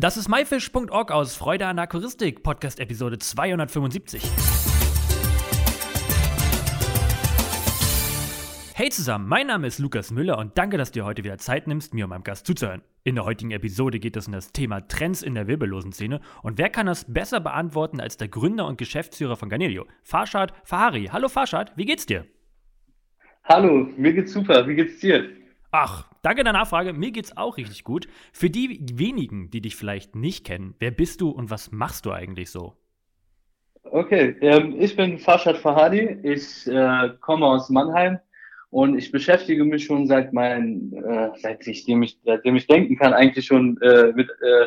Das ist myfish.org aus Freude an Aquaristik, Podcast Episode 275. Hey zusammen, mein Name ist Lukas Müller und danke, dass du dir heute wieder Zeit nimmst, mir und meinem Gast zuzuhören. In der heutigen Episode geht es um das Thema Trends in der wirbellosen Szene und wer kann das besser beantworten als der Gründer und Geschäftsführer von Ganelio, Farshad Fahari. Hallo Farshad, wie geht's dir? Hallo, mir geht's super, wie geht's dir? Ach, danke der Nachfrage. Mir geht's auch richtig gut. Für die wenigen, die dich vielleicht nicht kennen, wer bist du und was machst du eigentlich so? Okay, ähm, ich bin Farshad Fahadi. Ich äh, komme aus Mannheim und ich beschäftige mich schon seit mein, äh, seitdem ich, seitdem ich denken kann, eigentlich schon äh, mit äh,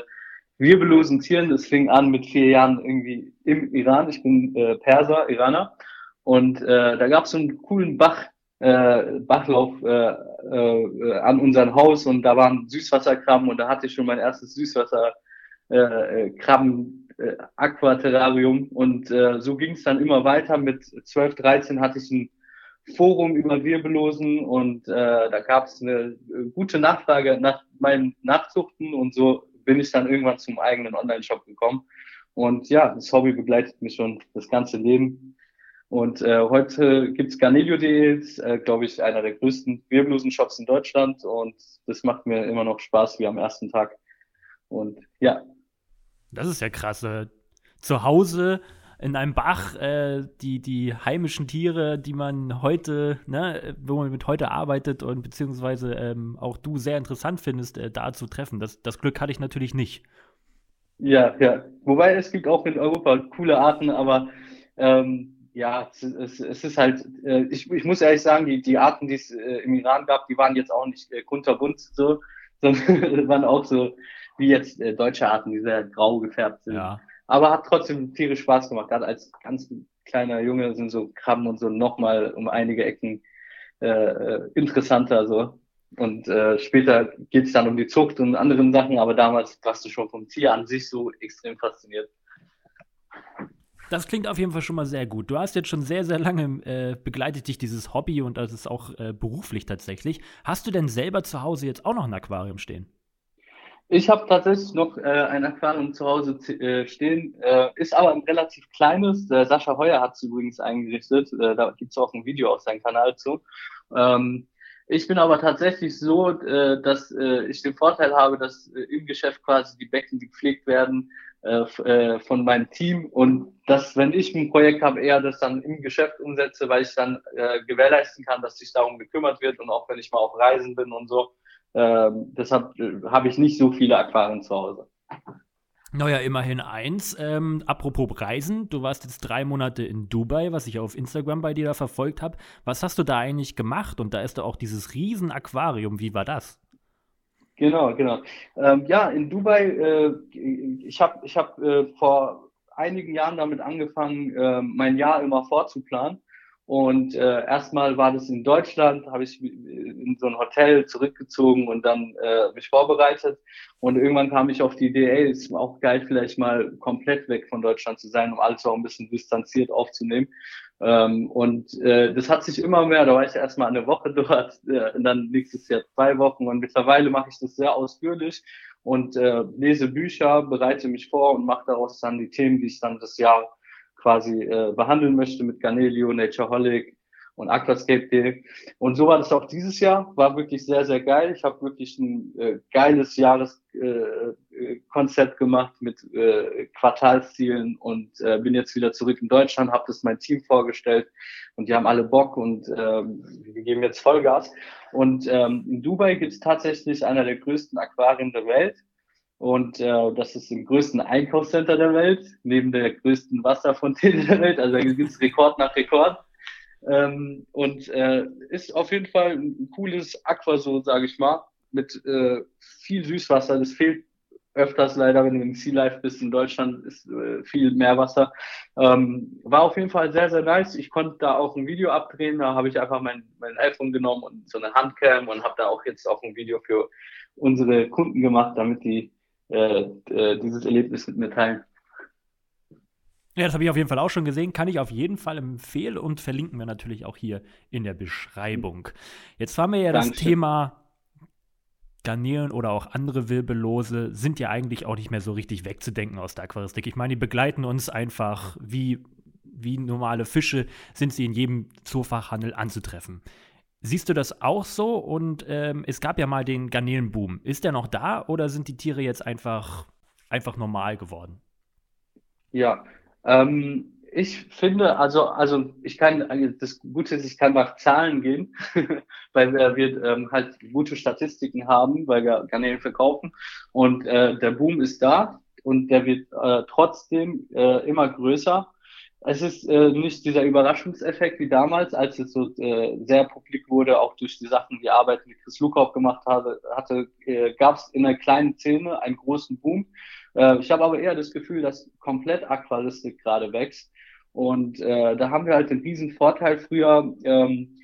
wirbellosen Tieren. Das fing an mit vier Jahren irgendwie im Iran. Ich bin äh, Perser, Iraner. Und äh, da gab es so einen coolen Bach, äh, Bachlauf äh, äh, an unserem Haus und da waren Süßwasserkrabben und da hatte ich schon mein erstes Süßwasserkrabben äh, äh, Aquaterrarium und äh, so ging es dann immer weiter. Mit 12, 13 hatte ich ein Forum über Wirbellosen und äh, da gab es eine gute Nachfrage nach meinen Nachzuchten und so bin ich dann irgendwann zum eigenen Online-Shop gekommen. Und ja, das Hobby begleitet mich schon das ganze Leben. Und äh, heute gibt's Garnelio.de, äh, glaube ich, einer der größten Wirbellosen-Shops in Deutschland. Und das macht mir immer noch Spaß wie am ersten Tag. Und ja. Das ist ja krass. Äh, zu Hause in einem Bach äh, die, die heimischen Tiere, die man heute, ne, wo man mit heute arbeitet und beziehungsweise ähm, auch du sehr interessant findest, äh, da zu treffen. Das, das Glück hatte ich natürlich nicht. Ja, ja. Wobei es gibt auch in Europa coole Arten, aber ähm, ja, es, es, es ist halt, äh, ich, ich muss ehrlich sagen, die, die Arten, die es äh, im Iran gab, die waren jetzt auch nicht äh, kunterbunt so, sondern waren auch so wie jetzt äh, deutsche Arten, die sehr grau gefärbt sind. Ja. Aber hat trotzdem tierisch Spaß gemacht. Gerade als ganz kleiner Junge sind so Krabben und so nochmal um einige Ecken äh, äh, interessanter so. Und äh, später geht es dann um die Zucht und anderen Sachen, aber damals warst du schon vom Tier an sich so extrem fasziniert. Das klingt auf jeden Fall schon mal sehr gut. Du hast jetzt schon sehr, sehr lange äh, begleitet dich dieses Hobby und das ist auch äh, beruflich tatsächlich. Hast du denn selber zu Hause jetzt auch noch ein Aquarium stehen? Ich habe tatsächlich noch äh, ein Aquarium zu Hause äh, stehen, äh, ist aber ein relativ kleines. Der Sascha Heuer hat es übrigens eingerichtet. Äh, da gibt es auch ein Video auf seinem Kanal zu. Ähm, ich bin aber tatsächlich so, äh, dass äh, ich den Vorteil habe, dass im Geschäft quasi die Becken gepflegt werden äh, äh, von meinem Team und dass, wenn ich ein Projekt habe, eher das dann im Geschäft umsetze, weil ich dann äh, gewährleisten kann, dass sich darum gekümmert wird und auch wenn ich mal auf Reisen bin und so. Äh, deshalb habe ich nicht so viele Aquarien zu Hause. Naja, immerhin eins. Ähm, apropos Reisen, du warst jetzt drei Monate in Dubai, was ich auf Instagram bei dir da verfolgt habe. Was hast du da eigentlich gemacht? Und da ist da auch dieses riesen Aquarium. Wie war das? Genau, genau. Ähm, ja, in Dubai, äh, ich habe ich hab, äh, vor einigen Jahren damit angefangen, äh, mein Jahr immer vorzuplanen. Und äh, erstmal war das in Deutschland, habe ich in so ein Hotel zurückgezogen und dann äh, mich vorbereitet. Und irgendwann kam ich auf die Idee, ey, ist auch geil, vielleicht mal komplett weg von Deutschland zu sein, um alles auch ein bisschen distanziert aufzunehmen. Ähm, und äh, das hat sich immer mehr, da war ich erstmal eine Woche dort, äh, dann nächstes Jahr zwei Wochen und mittlerweile mache ich das sehr ausführlich und äh, lese Bücher, bereite mich vor und mache daraus dann die Themen, die ich dann das Jahr quasi äh, behandeln möchte mit Ganelio, Natureholic, und Aquascape.de. Und so war das auch dieses Jahr, war wirklich sehr, sehr geil. Ich habe wirklich ein äh, geiles Jahreskonzept äh, gemacht mit äh, Quartalszielen und äh, bin jetzt wieder zurück in Deutschland, habe das mein Team vorgestellt und die haben alle Bock und äh, wir geben jetzt Vollgas. Und ähm, in Dubai gibt es tatsächlich einer der größten Aquarien der Welt. Und äh, das ist im größten Einkaufscenter der Welt, neben der größten Wasserfontäne der Welt. Also da gibt es Rekord nach Rekord. Ähm, und äh, ist auf jeden Fall ein cooles Aquasol, sage ich mal, mit äh, viel Süßwasser. Das fehlt öfters leider, wenn du im Sea Life bist in Deutschland, ist äh, viel Meerwasser. Ähm, war auf jeden Fall sehr, sehr nice. Ich konnte da auch ein Video abdrehen. Da habe ich einfach mein, mein iPhone genommen und so eine Handcam und habe da auch jetzt auch ein Video für unsere Kunden gemacht, damit die äh, äh, dieses Erlebnis mit mir teilen. Ja, das habe ich auf jeden Fall auch schon gesehen. Kann ich auf jeden Fall empfehlen und verlinken wir natürlich auch hier in der Beschreibung. Jetzt haben wir ja das Thema Garnelen oder auch andere Wirbellose sind ja eigentlich auch nicht mehr so richtig wegzudenken aus der Aquaristik. Ich meine, die begleiten uns einfach wie, wie normale Fische, sind sie in jedem Zoofachhandel anzutreffen. Siehst du das auch so? Und ähm, es gab ja mal den Garnelenboom. Ist der noch da oder sind die Tiere jetzt einfach, einfach normal geworden? Ja, ähm, ich finde, also, also ich kann, das Gute ist, ich kann nach Zahlen gehen, weil wir, wir ähm, halt gute Statistiken haben, weil wir Garnelen verkaufen und äh, der Boom ist da und der wird äh, trotzdem äh, immer größer. Es ist äh, nicht dieser Überraschungseffekt wie damals, als es so äh, sehr publik wurde, auch durch die Sachen, die Arbeit mit Chris Lukow gemacht hatte, hatte äh, gab es in einer kleinen Szene einen großen Boom. Äh, ich habe aber eher das Gefühl, dass komplett Aquaristik gerade wächst und äh, da haben wir halt den riesen Vorteil. Früher ähm,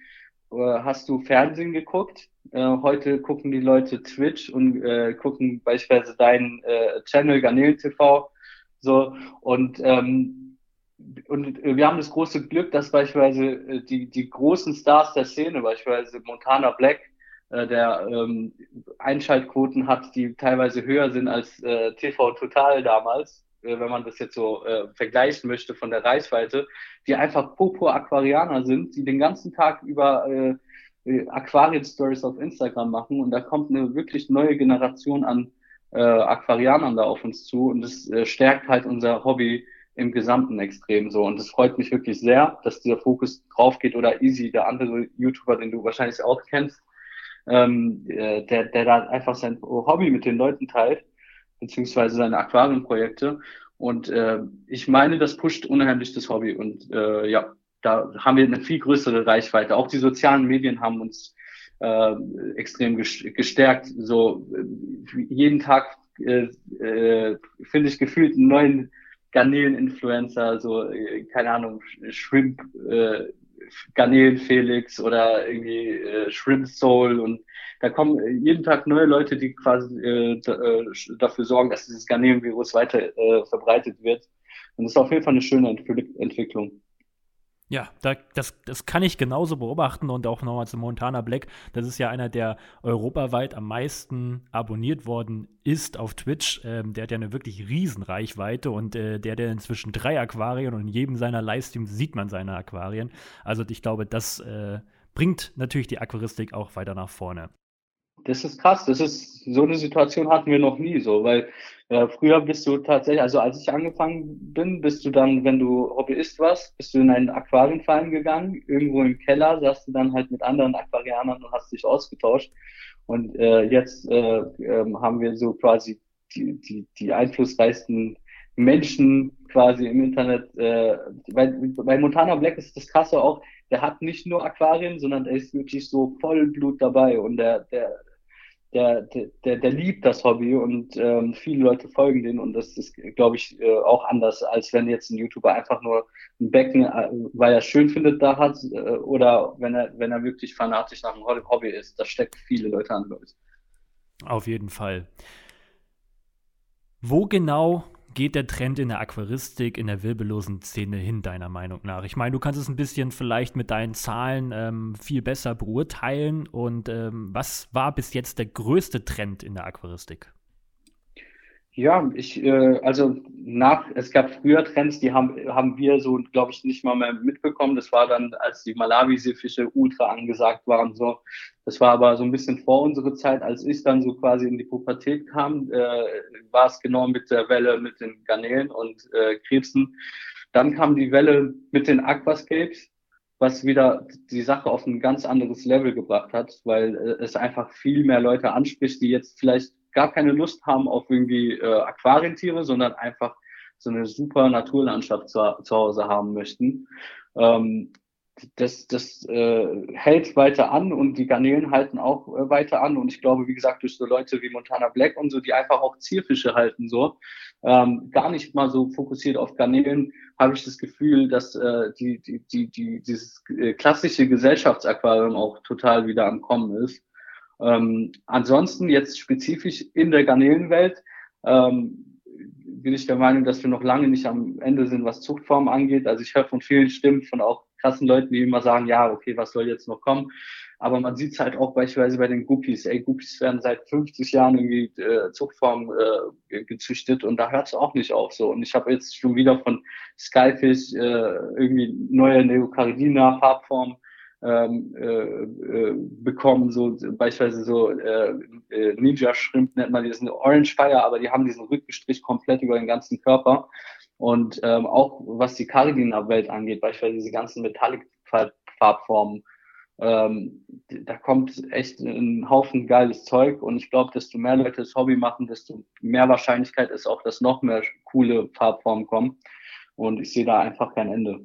äh, hast du Fernsehen geguckt. Äh, heute gucken die Leute Twitch und äh, gucken beispielsweise deinen äh, Channel Garnelen TV. So und ähm, und wir haben das große Glück, dass beispielsweise äh, die, die großen Stars der Szene, beispielsweise Montana Black, äh, der ähm, Einschaltquoten hat, die teilweise höher sind als äh, TV Total damals, äh, wenn man das jetzt so äh, vergleichen möchte von der Reichweite, die einfach purpur Aquarianer sind, die den ganzen Tag über äh, äh, Aquarien-Stories auf Instagram machen. Und da kommt eine wirklich neue Generation an äh, Aquarianern da auf uns zu. Und das äh, stärkt halt unser Hobby im Gesamten extrem so und es freut mich wirklich sehr, dass dieser Fokus drauf geht oder Easy, der andere YouTuber, den du wahrscheinlich auch kennst, ähm, äh, der, der da einfach sein Hobby mit den Leuten teilt beziehungsweise seine Aquarienprojekte. Und äh, ich meine, das pusht unheimlich das Hobby. Und äh, ja, da haben wir eine viel größere Reichweite. Auch die sozialen Medien haben uns äh, extrem gestärkt. So äh, jeden Tag äh, äh, finde ich gefühlt einen neuen Garnelen-Influencer, so äh, keine Ahnung, Shrimp, äh, Garnelen Felix oder irgendwie äh, Shrimp Soul und da kommen jeden Tag neue Leute, die quasi äh, äh dafür sorgen, dass dieses Garnelenvirus weiter äh, verbreitet wird. Und das ist auf jeden Fall eine schöne Entwicklung. Ja, da, das, das kann ich genauso beobachten und auch nochmal zu Montana Black. Das ist ja einer, der europaweit am meisten abonniert worden ist auf Twitch. Ähm, der hat ja eine wirklich Riesenreichweite und äh, der ja inzwischen drei Aquarien und in jedem seiner Livestreams sieht man seine Aquarien. Also ich glaube, das äh, bringt natürlich die Aquaristik auch weiter nach vorne. Das ist krass. Das ist so eine Situation hatten wir noch nie so, weil äh, früher bist du tatsächlich, also als ich angefangen bin, bist du dann, wenn du Hobbyist warst, bist du in einen Aquarienverein gegangen, irgendwo im Keller, saßt du dann halt mit anderen Aquarianern und hast dich ausgetauscht. Und äh, jetzt äh, äh, haben wir so quasi die, die, die einflussreichsten Menschen quasi im Internet. Äh, bei, bei Montana Black ist das krasse auch, der hat nicht nur Aquarien, sondern er ist wirklich so Vollblut dabei und der, der, der, der, der liebt das Hobby und ähm, viele Leute folgen den und das ist, glaube ich, äh, auch anders, als wenn jetzt ein YouTuber einfach nur ein Becken, äh, weil er es schön findet, da hat äh, oder wenn er, wenn er wirklich fanatisch nach einem Hobby ist. Das steckt viele Leute an, glaube ich. Auf jeden Fall. Wo genau geht der Trend in der Aquaristik, in der wirbellosen Szene hin, deiner Meinung nach? Ich meine, du kannst es ein bisschen vielleicht mit deinen Zahlen ähm, viel besser beurteilen. Und ähm, was war bis jetzt der größte Trend in der Aquaristik? Ja, ich, äh, also nach, es gab früher Trends, die haben, haben wir so, glaube ich, nicht mal mehr mitbekommen. Das war dann, als die Malawi-Seefische ultra angesagt waren, so. Das war aber so ein bisschen vor unserer Zeit, als ich dann so quasi in die Pubertät kam, äh, war es genau mit der Welle mit den Garnelen und äh, Krebsen. Dann kam die Welle mit den Aquascapes, was wieder die Sache auf ein ganz anderes Level gebracht hat, weil äh, es einfach viel mehr Leute anspricht, die jetzt vielleicht gar keine Lust haben auf irgendwie äh, Aquarientiere, sondern einfach so eine super Naturlandschaft zu, zu Hause haben möchten. Ähm, das das äh, hält weiter an und die Garnelen halten auch äh, weiter an. Und ich glaube, wie gesagt, durch so Leute wie Montana Black und so, die einfach auch Zierfische halten, so, ähm, gar nicht mal so fokussiert auf Garnelen, habe ich das Gefühl, dass äh, die, die, die, die, dieses äh, klassische Gesellschaftsaquarium auch total wieder am Kommen ist. Ähm, ansonsten jetzt spezifisch in der Garnelenwelt ähm, bin ich der Meinung, dass wir noch lange nicht am Ende sind, was Zuchtformen angeht. Also ich höre von vielen Stimmen, von auch krassen Leuten, die immer sagen, ja, okay, was soll jetzt noch kommen? Aber man sieht es halt auch beispielsweise bei den Guppies. Ey, Guppies werden seit 50 Jahren irgendwie äh, Zuchtform äh, gezüchtet und da hört es auch nicht auf so. Und ich habe jetzt schon wieder von Skyfish äh, irgendwie neue Neocaridina Farbformen ähm, äh, äh, bekommen, so beispielsweise so äh, äh, Ninja Shrimp nennt man diesen Orange Fire, aber die haben diesen Rückenstrich komplett über den ganzen Körper. Und ähm, auch was die Caridina-Welt angeht, beispielsweise diese ganzen Metallic-Farbformen, ähm, da kommt echt ein Haufen geiles Zeug und ich glaube, desto mehr Leute das Hobby machen, desto mehr Wahrscheinlichkeit ist auch, dass noch mehr coole Farbformen kommen. Und ich sehe da einfach kein Ende.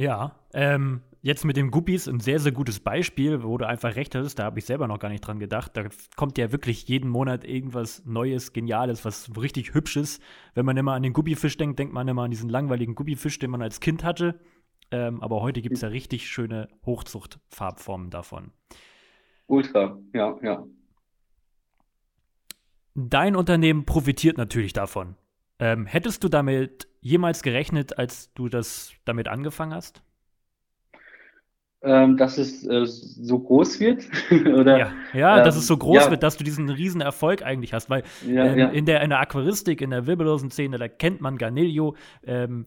Ja, ähm, jetzt mit dem Guppies ein sehr, sehr gutes Beispiel, wo du einfach recht hast, da habe ich selber noch gar nicht dran gedacht. Da kommt ja wirklich jeden Monat irgendwas Neues, Geniales, was richtig Hübsches. Wenn man immer an den Guppifisch denkt, denkt man immer an diesen langweiligen Guppifisch, den man als Kind hatte. Ähm, aber heute gibt es ja richtig schöne Hochzuchtfarbformen davon. Ultra, ja, ja. Dein Unternehmen profitiert natürlich davon. Ähm, hättest du damit jemals gerechnet, als du das damit angefangen hast? Ähm, dass es äh, so groß wird? Oder, ja, ja ähm, dass es so groß ja. wird, dass du diesen riesen Erfolg eigentlich hast, weil ja, ähm. In, der, in der Aquaristik, in der wirbellosen Szene, da kennt man Garnilio, ähm,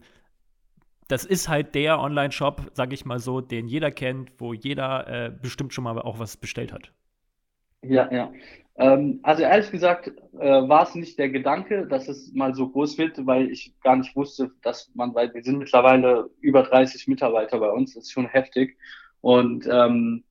das ist halt der Online-Shop, sag ich mal so, den jeder kennt, wo jeder äh, bestimmt schon mal auch was bestellt hat. Ja, ja. Ähm, also ehrlich gesagt äh, war es nicht der Gedanke, dass es mal so groß wird, weil ich gar nicht wusste, dass man, weil wir sind mittlerweile über 30 Mitarbeiter bei uns, das ist schon heftig. Und ähm,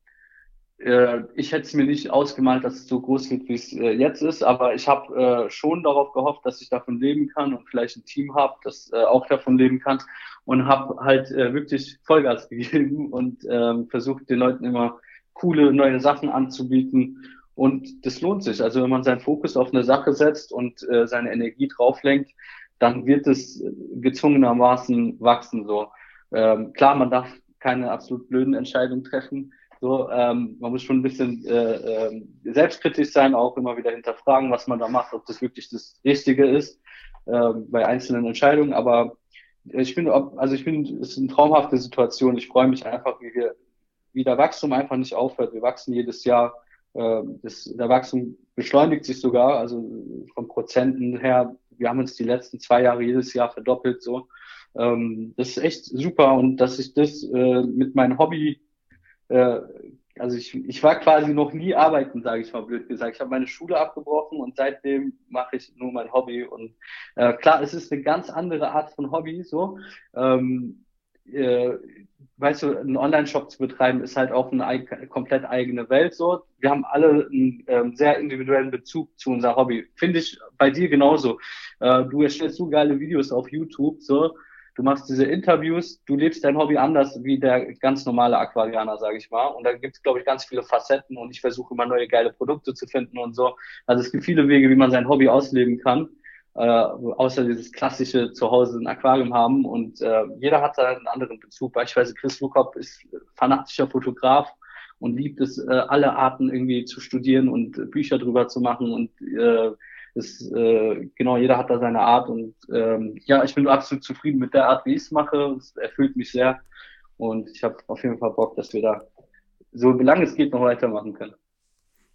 äh, ich hätte es mir nicht ausgemalt, dass es so groß wird, wie es äh, jetzt ist, aber ich habe äh, schon darauf gehofft, dass ich davon leben kann und vielleicht ein Team habe, das äh, auch davon leben kann und habe halt äh, wirklich Vollgas gegeben und ähm, versucht den Leuten immer coole neue Sachen anzubieten und das lohnt sich. Also wenn man seinen Fokus auf eine Sache setzt und äh, seine Energie drauflenkt, dann wird es gezwungenermaßen wachsen. So ähm, klar, man darf keine absolut blöden Entscheidungen treffen. So, ähm, man muss schon ein bisschen äh, äh, selbstkritisch sein, auch immer wieder hinterfragen, was man da macht, ob das wirklich das Richtige ist äh, bei einzelnen Entscheidungen. Aber ich finde, also ich finde, es ist eine traumhafte Situation. Ich freue mich einfach, wie wir, wie der Wachstum einfach nicht aufhört. Wir wachsen jedes Jahr. Äh, das, der Wachstum beschleunigt sich sogar, also von Prozenten her. Wir haben uns die letzten zwei Jahre jedes Jahr verdoppelt. So, ähm, das ist echt super und dass ich das äh, mit meinem Hobby äh, also ich, ich war quasi noch nie arbeiten, sage ich mal blöd gesagt. Ich habe meine Schule abgebrochen und seitdem mache ich nur mein Hobby. Und äh, klar, es ist eine ganz andere Art von Hobby. So, ähm, äh, weißt du, einen Online-Shop zu betreiben ist halt auch eine komplett eigene Welt. So, wir haben alle einen ähm, sehr individuellen Bezug zu unser Hobby. Finde ich bei dir genauso. Äh, du erstellst so geile Videos auf YouTube. So, du machst diese Interviews, du lebst dein Hobby anders wie der ganz normale Aquarianer, sage ich mal. Und da gibt es, glaube ich, ganz viele Facetten und ich versuche immer neue geile Produkte zu finden und so. Also es gibt viele Wege, wie man sein Hobby ausleben kann. Äh, außer dieses klassische zu Hause ein Aquarium haben und äh, jeder hat da einen anderen Bezug. Beispielsweise Chris Lukop ist fanatischer Fotograf und liebt es, äh, alle Arten irgendwie zu studieren und Bücher drüber zu machen und äh, ist, äh, genau, jeder hat da seine Art und ähm, ja, ich bin absolut zufrieden mit der Art, wie ich es mache. Es erfüllt mich sehr und ich habe auf jeden Fall Bock, dass wir da so lange es geht noch weitermachen können.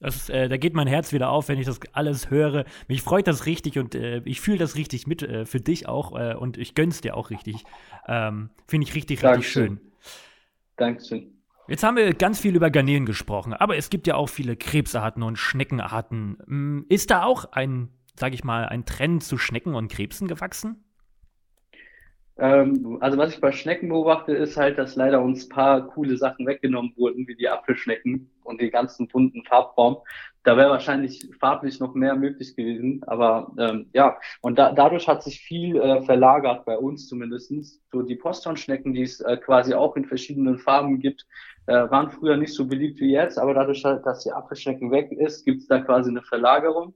Das, äh, da geht mein Herz wieder auf, wenn ich das alles höre. Mich freut das richtig und äh, ich fühle das richtig mit äh, für dich auch äh, und ich gönn's dir auch richtig. Ähm, Finde ich richtig, richtig Dankeschön. schön. Dankeschön. Jetzt haben wir ganz viel über Garnelen gesprochen, aber es gibt ja auch viele Krebsarten und Schneckenarten. Hm, ist da auch ein, sag ich mal, ein Trend zu Schnecken und Krebsen gewachsen? Ähm, also was ich bei Schnecken beobachte, ist halt, dass leider uns ein paar coole Sachen weggenommen wurden, wie die Apfelschnecken und die ganzen bunten Farbformen. Da wäre wahrscheinlich farblich noch mehr möglich gewesen. Aber ähm, ja, und da, dadurch hat sich viel äh, verlagert, bei uns zumindestens. So die Posthornschnecken, die es äh, quasi auch in verschiedenen Farben gibt, äh, waren früher nicht so beliebt wie jetzt. Aber dadurch, dass die Apfelschnecken weg ist, gibt es da quasi eine Verlagerung.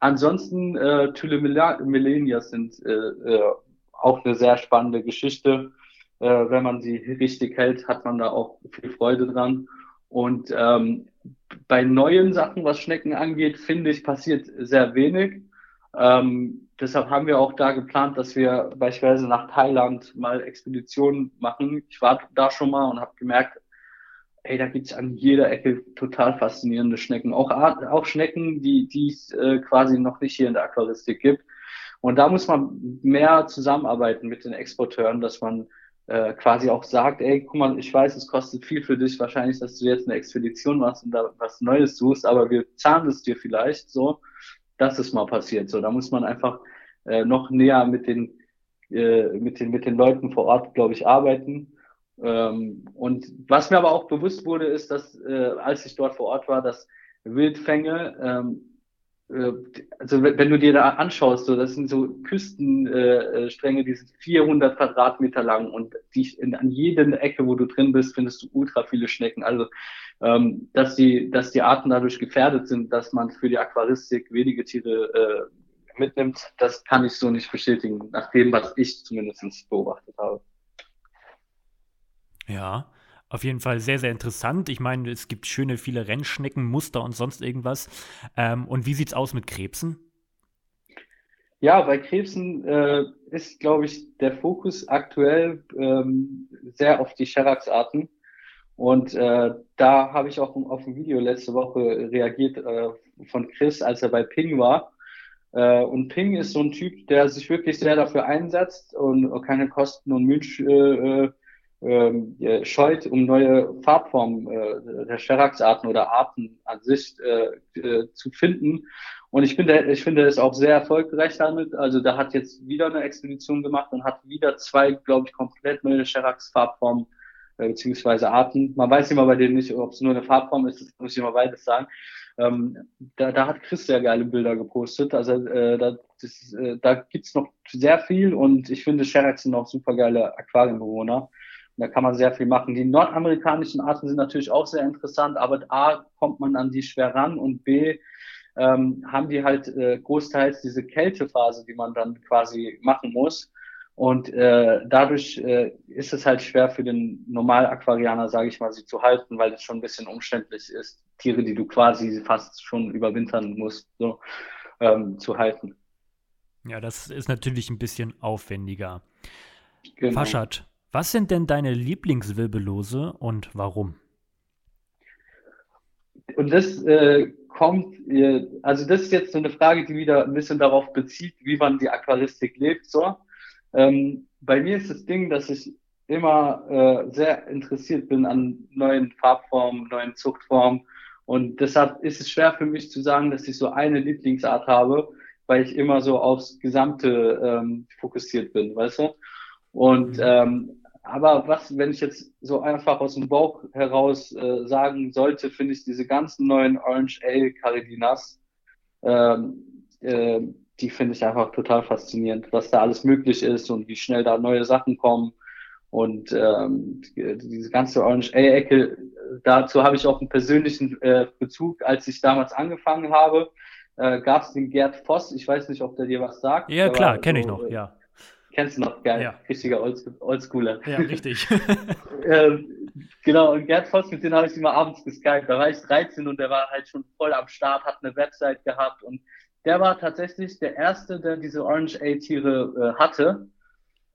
Ansonsten, äh, Thylle Millenias sind äh, äh, auch eine sehr spannende Geschichte. Äh, wenn man sie richtig hält, hat man da auch viel Freude dran. Und ähm, bei neuen Sachen, was Schnecken angeht, finde ich, passiert sehr wenig. Ähm, deshalb haben wir auch da geplant, dass wir beispielsweise nach Thailand mal Expeditionen machen. Ich war da schon mal und habe gemerkt, ey, da gibt's an jeder Ecke total faszinierende Schnecken. Auch, auch Schnecken, die, die es äh, quasi noch nicht hier in der Aquaristik gibt. Und da muss man mehr zusammenarbeiten mit den Exporteuren, dass man äh, quasi auch sagt, ey, guck mal, ich weiß, es kostet viel für dich wahrscheinlich, dass du jetzt eine Expedition machst und da was Neues suchst, aber wir zahlen es dir vielleicht so, dass es mal passiert. So, da muss man einfach äh, noch näher mit den, äh, mit den, mit den Leuten vor Ort, glaube ich, arbeiten. Ähm, und was mir aber auch bewusst wurde, ist, dass äh, als ich dort vor Ort war, dass Wildfänge ähm, äh, also wenn du dir da anschaust, so, das sind so Küstenstränge, äh, die sind 400 Quadratmeter lang und die, in, an jeder Ecke, wo du drin bist, findest du ultra viele Schnecken. Also, ähm, dass die, dass die Arten dadurch gefährdet sind, dass man für die Aquaristik wenige Tiere äh, mitnimmt, das kann ich so nicht bestätigen, nach dem, was ich zumindest beobachtet habe. Ja, auf jeden Fall sehr, sehr interessant. Ich meine, es gibt schöne viele Rennschnecken, Muster und sonst irgendwas. Ähm, und wie sieht's aus mit Krebsen? Ja, bei Krebsen äh, ist, glaube ich, der Fokus aktuell ähm, sehr auf die Cherax-Arten. Und äh, da habe ich auch auf ein Video letzte Woche reagiert äh, von Chris, als er bei Ping war. Äh, und Ping ist so ein Typ, der sich wirklich sehr dafür einsetzt und keine Kosten und Mühen äh, äh ähm, scheut, um neue Farbformen äh, der Cherax-Arten oder Arten an sich äh, äh, zu finden. Und ich finde, ich finde es auch sehr erfolgreich damit. Also da hat jetzt wieder eine Expedition gemacht und hat wieder zwei, glaube ich, komplett neue Cherax-Farbformen äh, beziehungsweise Arten. Man weiß immer bei denen nicht, ob es nur eine Farbform ist, das muss ich immer beides sagen. Ähm, da, da hat Chris sehr geile Bilder gepostet. Also äh, da, das, äh, da gibt's noch sehr viel und ich finde, Cherax sind auch super geile Aquarienbewohner. Da kann man sehr viel machen. Die nordamerikanischen Arten sind natürlich auch sehr interessant, aber A, kommt man an die schwer ran und B, ähm, haben die halt äh, großteils diese Kältephase, die man dann quasi machen muss. Und äh, dadurch äh, ist es halt schwer für den Normal-Aquarianer, sage ich mal, sie zu halten, weil es schon ein bisschen umständlich ist, Tiere, die du quasi fast schon überwintern musst, so ähm, zu halten. Ja, das ist natürlich ein bisschen aufwendiger. Genau. Faschat, was sind denn deine Lieblingswirbellose und warum? Und das äh, kommt, äh, also das ist jetzt so eine Frage, die wieder ein bisschen darauf bezieht, wie man die Aquaristik lebt. So, ähm, bei mir ist das Ding, dass ich immer äh, sehr interessiert bin an neuen Farbformen, neuen Zuchtformen. Und deshalb ist es schwer für mich zu sagen, dass ich so eine Lieblingsart habe, weil ich immer so aufs Gesamte ähm, fokussiert bin, weißt du? Und mhm. ähm, aber was, wenn ich jetzt so einfach aus dem Bauch heraus äh, sagen sollte, finde ich diese ganzen neuen Orange Ale Caridinas, ähm, äh, die finde ich einfach total faszinierend, was da alles möglich ist und wie schnell da neue Sachen kommen. Und ähm, diese ganze Orange Ale-Ecke, dazu habe ich auch einen persönlichen äh, Bezug. Als ich damals angefangen habe, äh, gab es den Gerd Voss. Ich weiß nicht, ob der dir was sagt. Ja, klar, kenne so, ich noch, ja. Kennst du noch, geil. Ja. Richtiger Oldschooler. Ja, richtig. ähm, genau, und Gerd Voss, mit dem habe ich immer abends geskypt. Da war ich 13 und der war halt schon voll am Start, hat eine Website gehabt und der war tatsächlich der Erste, der diese Orange A-Tiere äh, hatte.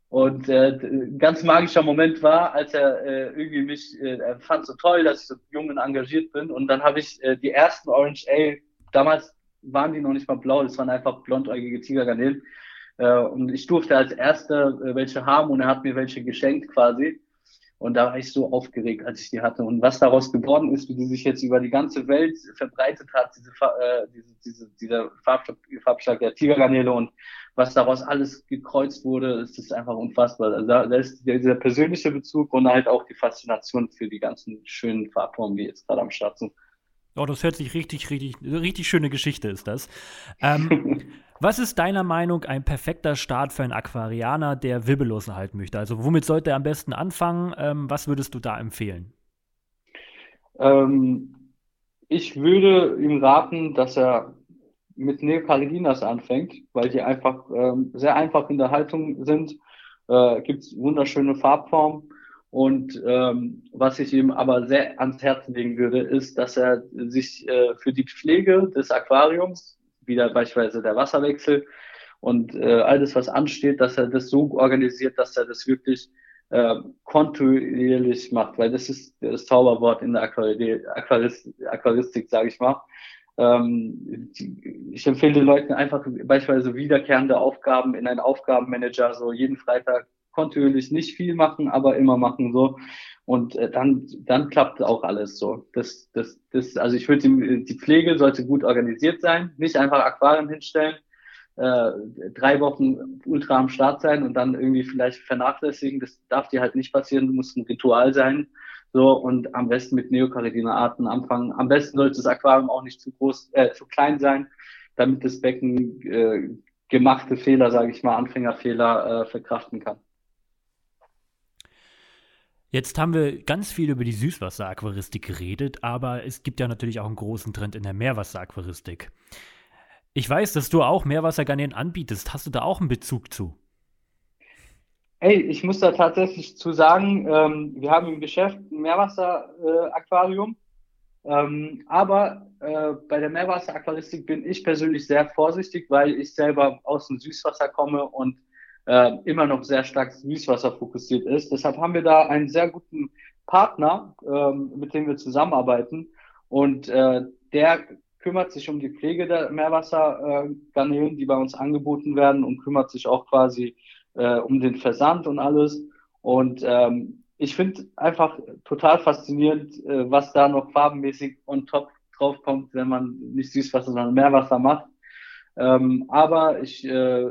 Und äh, ein ganz magischer Moment war, als er äh, irgendwie mich, äh, er fand so toll, dass ich so jung und engagiert bin. Und dann habe ich äh, die ersten Orange A, damals waren die noch nicht mal blau, das waren einfach blondäugige Tigergarnelen äh, und ich durfte als Erster äh, welche haben und er hat mir welche geschenkt quasi. Und da war ich so aufgeregt, als ich die hatte. Und was daraus geworden ist, wie die sich jetzt über die ganze Welt verbreitet hat, diese, äh, diese, diese, dieser Farbschlag, Farbschlag der Tigergarnele und was daraus alles gekreuzt wurde, ist das einfach unfassbar. Also da, da ist dieser persönliche Bezug und halt auch die Faszination für die ganzen schönen Farbformen, die jetzt gerade am Start sind. Oh, das hört sich richtig, richtig, richtig schöne Geschichte ist das. Ähm, was ist deiner Meinung ein perfekter Start für einen Aquarianer, der Wirbellosen halten möchte? Also womit sollte er am besten anfangen? Ähm, was würdest du da empfehlen? Ähm, ich würde ihm raten, dass er mit Neocaridinas anfängt, weil die einfach ähm, sehr einfach in der Haltung sind. Äh, Gibt wunderschöne Farbformen und ähm, was ich ihm aber sehr ans Herz legen würde, ist, dass er sich äh, für die Pflege des Aquariums wieder beispielsweise der Wasserwechsel und äh, alles, was ansteht, dass er das so organisiert, dass er das wirklich äh, kontinuierlich macht, weil das ist das Zauberwort in der Aquaristik, Aquaristik sage ich mal. Ähm, ich empfehle den Leuten einfach beispielsweise wiederkehrende Aufgaben in einen Aufgabenmanager, so jeden Freitag kontinuierlich nicht viel machen, aber immer machen so. Und äh, dann, dann klappt auch alles so. Das, das, das, also ich würde die, die Pflege sollte gut organisiert sein, nicht einfach Aquarien hinstellen, äh, drei Wochen ultra am Start sein und dann irgendwie vielleicht vernachlässigen. Das darf dir halt nicht passieren, muss ein Ritual sein. So, und am besten mit Neocaridina-Arten anfangen. Am besten sollte das Aquarium auch nicht zu groß, äh, zu klein sein, damit das Becken äh, gemachte Fehler, sage ich mal, Anfängerfehler äh, verkraften kann. Jetzt haben wir ganz viel über die Süßwasseraquaristik geredet, aber es gibt ja natürlich auch einen großen Trend in der Meerwasseraquaristik. Ich weiß, dass du auch Meerwassergarnelen anbietest. Hast du da auch einen Bezug zu? Hey, ich muss da tatsächlich zu sagen, ähm, wir haben im Geschäft ein Meerwasseraquarium, äh, ähm, aber äh, bei der Meerwasseraquaristik bin ich persönlich sehr vorsichtig, weil ich selber aus dem Süßwasser komme und äh, immer noch sehr stark Süßwasser fokussiert ist. Deshalb haben wir da einen sehr guten Partner, ähm, mit dem wir zusammenarbeiten. Und äh, der kümmert sich um die Pflege der Meerwassergarnelen, äh, die bei uns angeboten werden und kümmert sich auch quasi äh, um den Versand und alles. Und ähm, ich finde einfach total faszinierend, äh, was da noch farbenmäßig on top drauf kommt, wenn man nicht Süßwasser, sondern Meerwasser macht. Ähm, aber ich äh,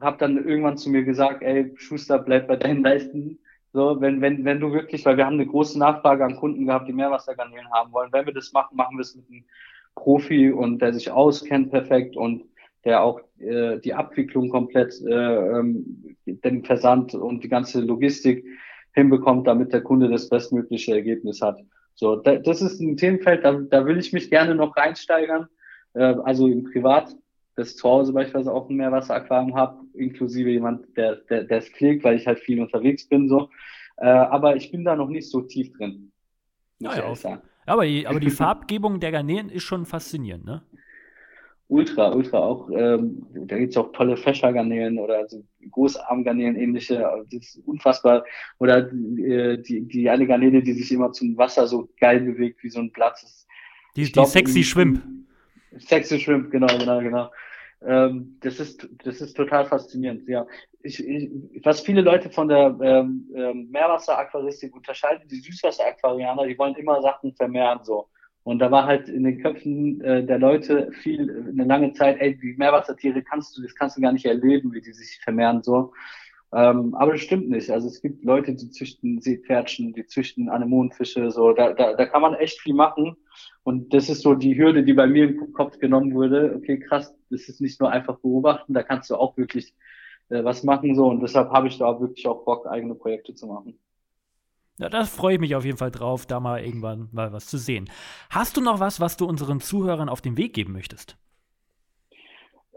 habe dann irgendwann zu mir gesagt, ey, Schuster, bleib bei deinen Leisten. So, wenn, wenn, wenn du wirklich, weil wir haben eine große Nachfrage an Kunden gehabt, die Meerwassergarnelen haben wollen. Wenn wir das machen, machen wir es mit einem Profi und der sich auskennt perfekt und der auch äh, die Abwicklung komplett, äh, ähm, den Versand und die ganze Logistik hinbekommt, damit der Kunde das bestmögliche Ergebnis hat. So, da, das ist ein Themenfeld, da, da will ich mich gerne noch reinsteigern, äh, also im Privat das zu Hause beispielsweise auch ein Meerwasseraquarium habe, inklusive jemand, der, der, der es pflegt, weil ich halt viel unterwegs bin, so. Äh, aber ich bin da noch nicht so tief drin. Muss ja. Aber die, aber die Farbgebung der Garnelen ist schon faszinierend, ne? Ultra, ultra. Auch, ähm, da gibt's auch tolle Fächergarnelen oder so Großarmgarnelen ähnliche. Das ist unfassbar. Oder äh, die, die eine Garnele, die sich immer zum Wasser so geil bewegt, wie so ein Blatt. Die, die glaub, sexy Schwimmt. Sexy Shrimp, genau, genau, genau. Ähm, das ist, das ist total faszinierend, ja. Ich, ich, was viele Leute von der ähm, ähm, Meerwasseraquaristik unterscheiden, die Süßwasseraquarianer, die wollen immer Sachen vermehren, so. Und da war halt in den Köpfen äh, der Leute viel, eine lange Zeit, ey, die Meerwassertiere kannst du, das kannst du gar nicht erleben, wie die sich vermehren, so. Ähm, aber das stimmt nicht. Also es gibt Leute, die züchten Seepferdchen, die züchten Anemonenfische, so. Da, da, da kann man echt viel machen. Und das ist so die Hürde, die bei mir im Kopf genommen wurde. Okay, krass, das ist nicht nur einfach beobachten, da kannst du auch wirklich äh, was machen, so. Und deshalb habe ich da auch wirklich auch Bock, eigene Projekte zu machen. Ja, da freue ich mich auf jeden Fall drauf, da mal irgendwann mal was zu sehen. Hast du noch was, was du unseren Zuhörern auf den Weg geben möchtest?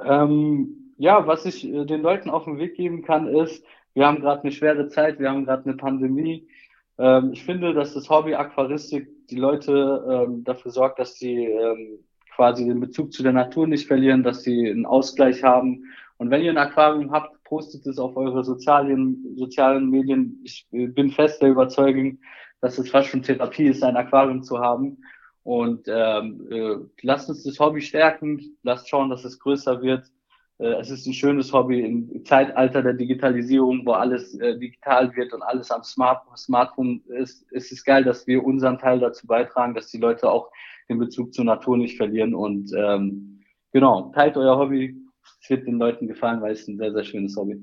Ähm, ja, was ich äh, den Leuten auf den Weg geben kann, ist, wir haben gerade eine schwere Zeit, wir haben gerade eine Pandemie. Ähm, ich finde, dass das Hobby Aquaristik die Leute ähm, dafür sorgt, dass sie ähm, quasi den Bezug zu der Natur nicht verlieren, dass sie einen Ausgleich haben. Und wenn ihr ein Aquarium habt, postet es auf eure sozialen, sozialen Medien. Ich äh, bin fest der Überzeugung, dass es fast schon Therapie ist, ein Aquarium zu haben. Und ähm, äh, lasst uns das Hobby stärken, lasst schauen, dass es größer wird. Äh, es ist ein schönes Hobby im Zeitalter der Digitalisierung, wo alles äh, digital wird und alles am Smart Smartphone ist. Es ist geil, dass wir unseren Teil dazu beitragen, dass die Leute auch den Bezug zur Natur nicht verlieren. Und ähm, genau, teilt euer Hobby. Es wird den Leuten gefallen, weil es ein sehr, sehr schönes Hobby.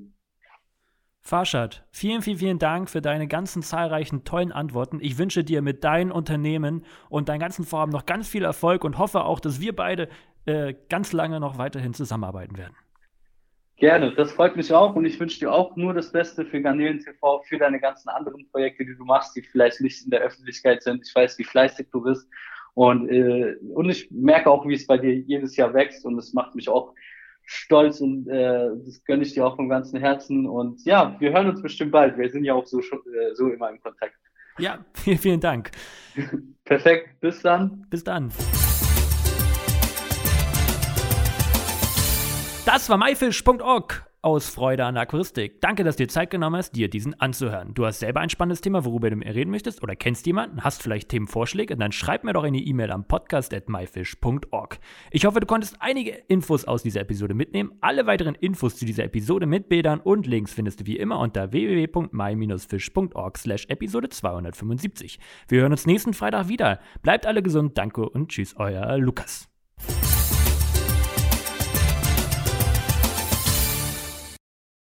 Farshad, vielen, vielen, vielen Dank für deine ganzen zahlreichen tollen Antworten. Ich wünsche dir mit deinem Unternehmen und deinen ganzen Vorhaben noch ganz viel Erfolg und hoffe auch, dass wir beide äh, ganz lange noch weiterhin zusammenarbeiten werden. Gerne, das freut mich auch und ich wünsche dir auch nur das Beste für Garnelen TV, für deine ganzen anderen Projekte, die du machst, die vielleicht nicht in der Öffentlichkeit sind. Ich weiß, wie fleißig du bist und, äh, und ich merke auch, wie es bei dir jedes Jahr wächst und das macht mich auch stolz und äh, das gönne ich dir auch vom ganzen Herzen und ja, wir hören uns bestimmt bald. Wir sind ja auch so, äh, so immer im Kontakt. Ja, vielen, vielen Dank. Perfekt, bis dann. Bis dann. Das war myfish.org aus Freude an Aquaristik. Danke, dass du dir Zeit genommen hast, dir diesen anzuhören. Du hast selber ein spannendes Thema, worüber du reden möchtest oder kennst jemanden, hast vielleicht Themenvorschläge, dann schreib mir doch eine E-Mail am podcast at myfish.org. Ich hoffe, du konntest einige Infos aus dieser Episode mitnehmen. Alle weiteren Infos zu dieser Episode mit Bildern und Links findest du wie immer unter www.my-fish.org slash Episode 275. Wir hören uns nächsten Freitag wieder. Bleibt alle gesund, danke und tschüss, euer Lukas.